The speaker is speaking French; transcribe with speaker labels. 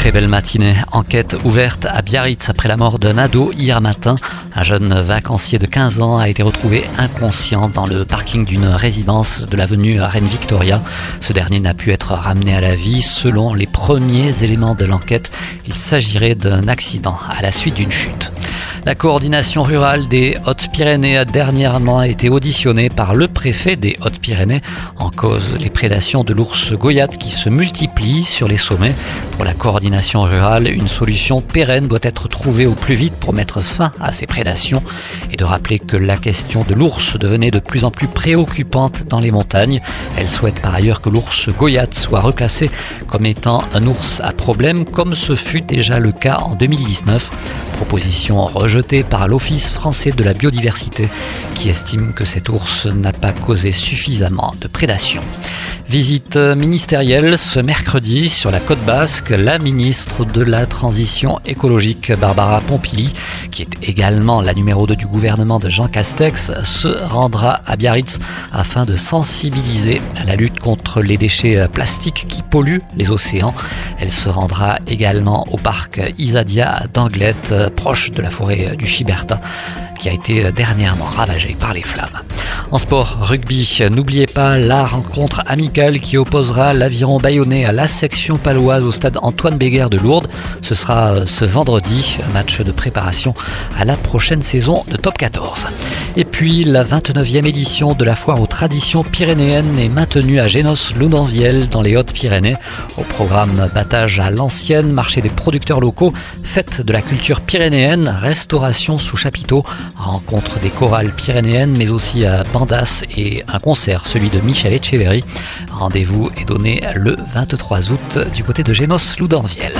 Speaker 1: Très belle matinée. Enquête ouverte à Biarritz après la mort d'un ado hier matin. Un jeune vacancier de 15 ans a été retrouvé inconscient dans le parking d'une résidence de l'avenue Reine Victoria. Ce dernier n'a pu être ramené à la vie. Selon les premiers éléments de l'enquête, il s'agirait d'un accident à la suite d'une chute. La coordination rurale des Hautes-Pyrénées a dernièrement été auditionnée par le préfet des Hautes-Pyrénées en cause les prédations de l'ours goyate qui se multiplient sur les sommets. Pour la coordination rurale, une solution pérenne doit être trouvée au plus vite pour mettre fin à ces prédations et de rappeler que la question de l'ours devenait de plus en plus préoccupante dans les montagnes. Elle souhaite par ailleurs que l'ours goyate soit reclassé comme étant un ours à problème comme ce fut déjà le cas en 2019. Proposition rejetée par l'Office français de la biodiversité qui estime que cet ours n'a pas causé suffisamment de prédation. Visite ministérielle ce mercredi sur la côte basque. La ministre de la Transition écologique, Barbara Pompili, qui est également la numéro 2 du gouvernement de Jean Castex, se rendra à Biarritz afin de sensibiliser à la lutte contre les déchets plastiques qui polluent les océans. Elle se rendra également au parc Isadia d'Anglette, proche de la forêt du Chiberta qui a été dernièrement ravagée par les flammes. En sport, rugby, n'oubliez pas la rencontre amicale qui opposera l'aviron bayonnais à la section paloise au stade Antoine Béguer de Lourdes. Ce sera euh, ce vendredi, match de préparation à la prochaine saison de Top 14. Et puis, la 29e édition de la foire aux traditions pyrénéennes est maintenue à Génos-Loudanviel dans les Hautes-Pyrénées. Au programme battage à l'ancienne, marché des producteurs locaux, fête de la culture pyrénéenne, restauration sous chapiteau, rencontre des chorales pyrénéennes, mais aussi à Bandas et un concert, celui de Michel Etcheverry. Rendez-vous est donné le 23 août du côté de Génos-Loudanviel.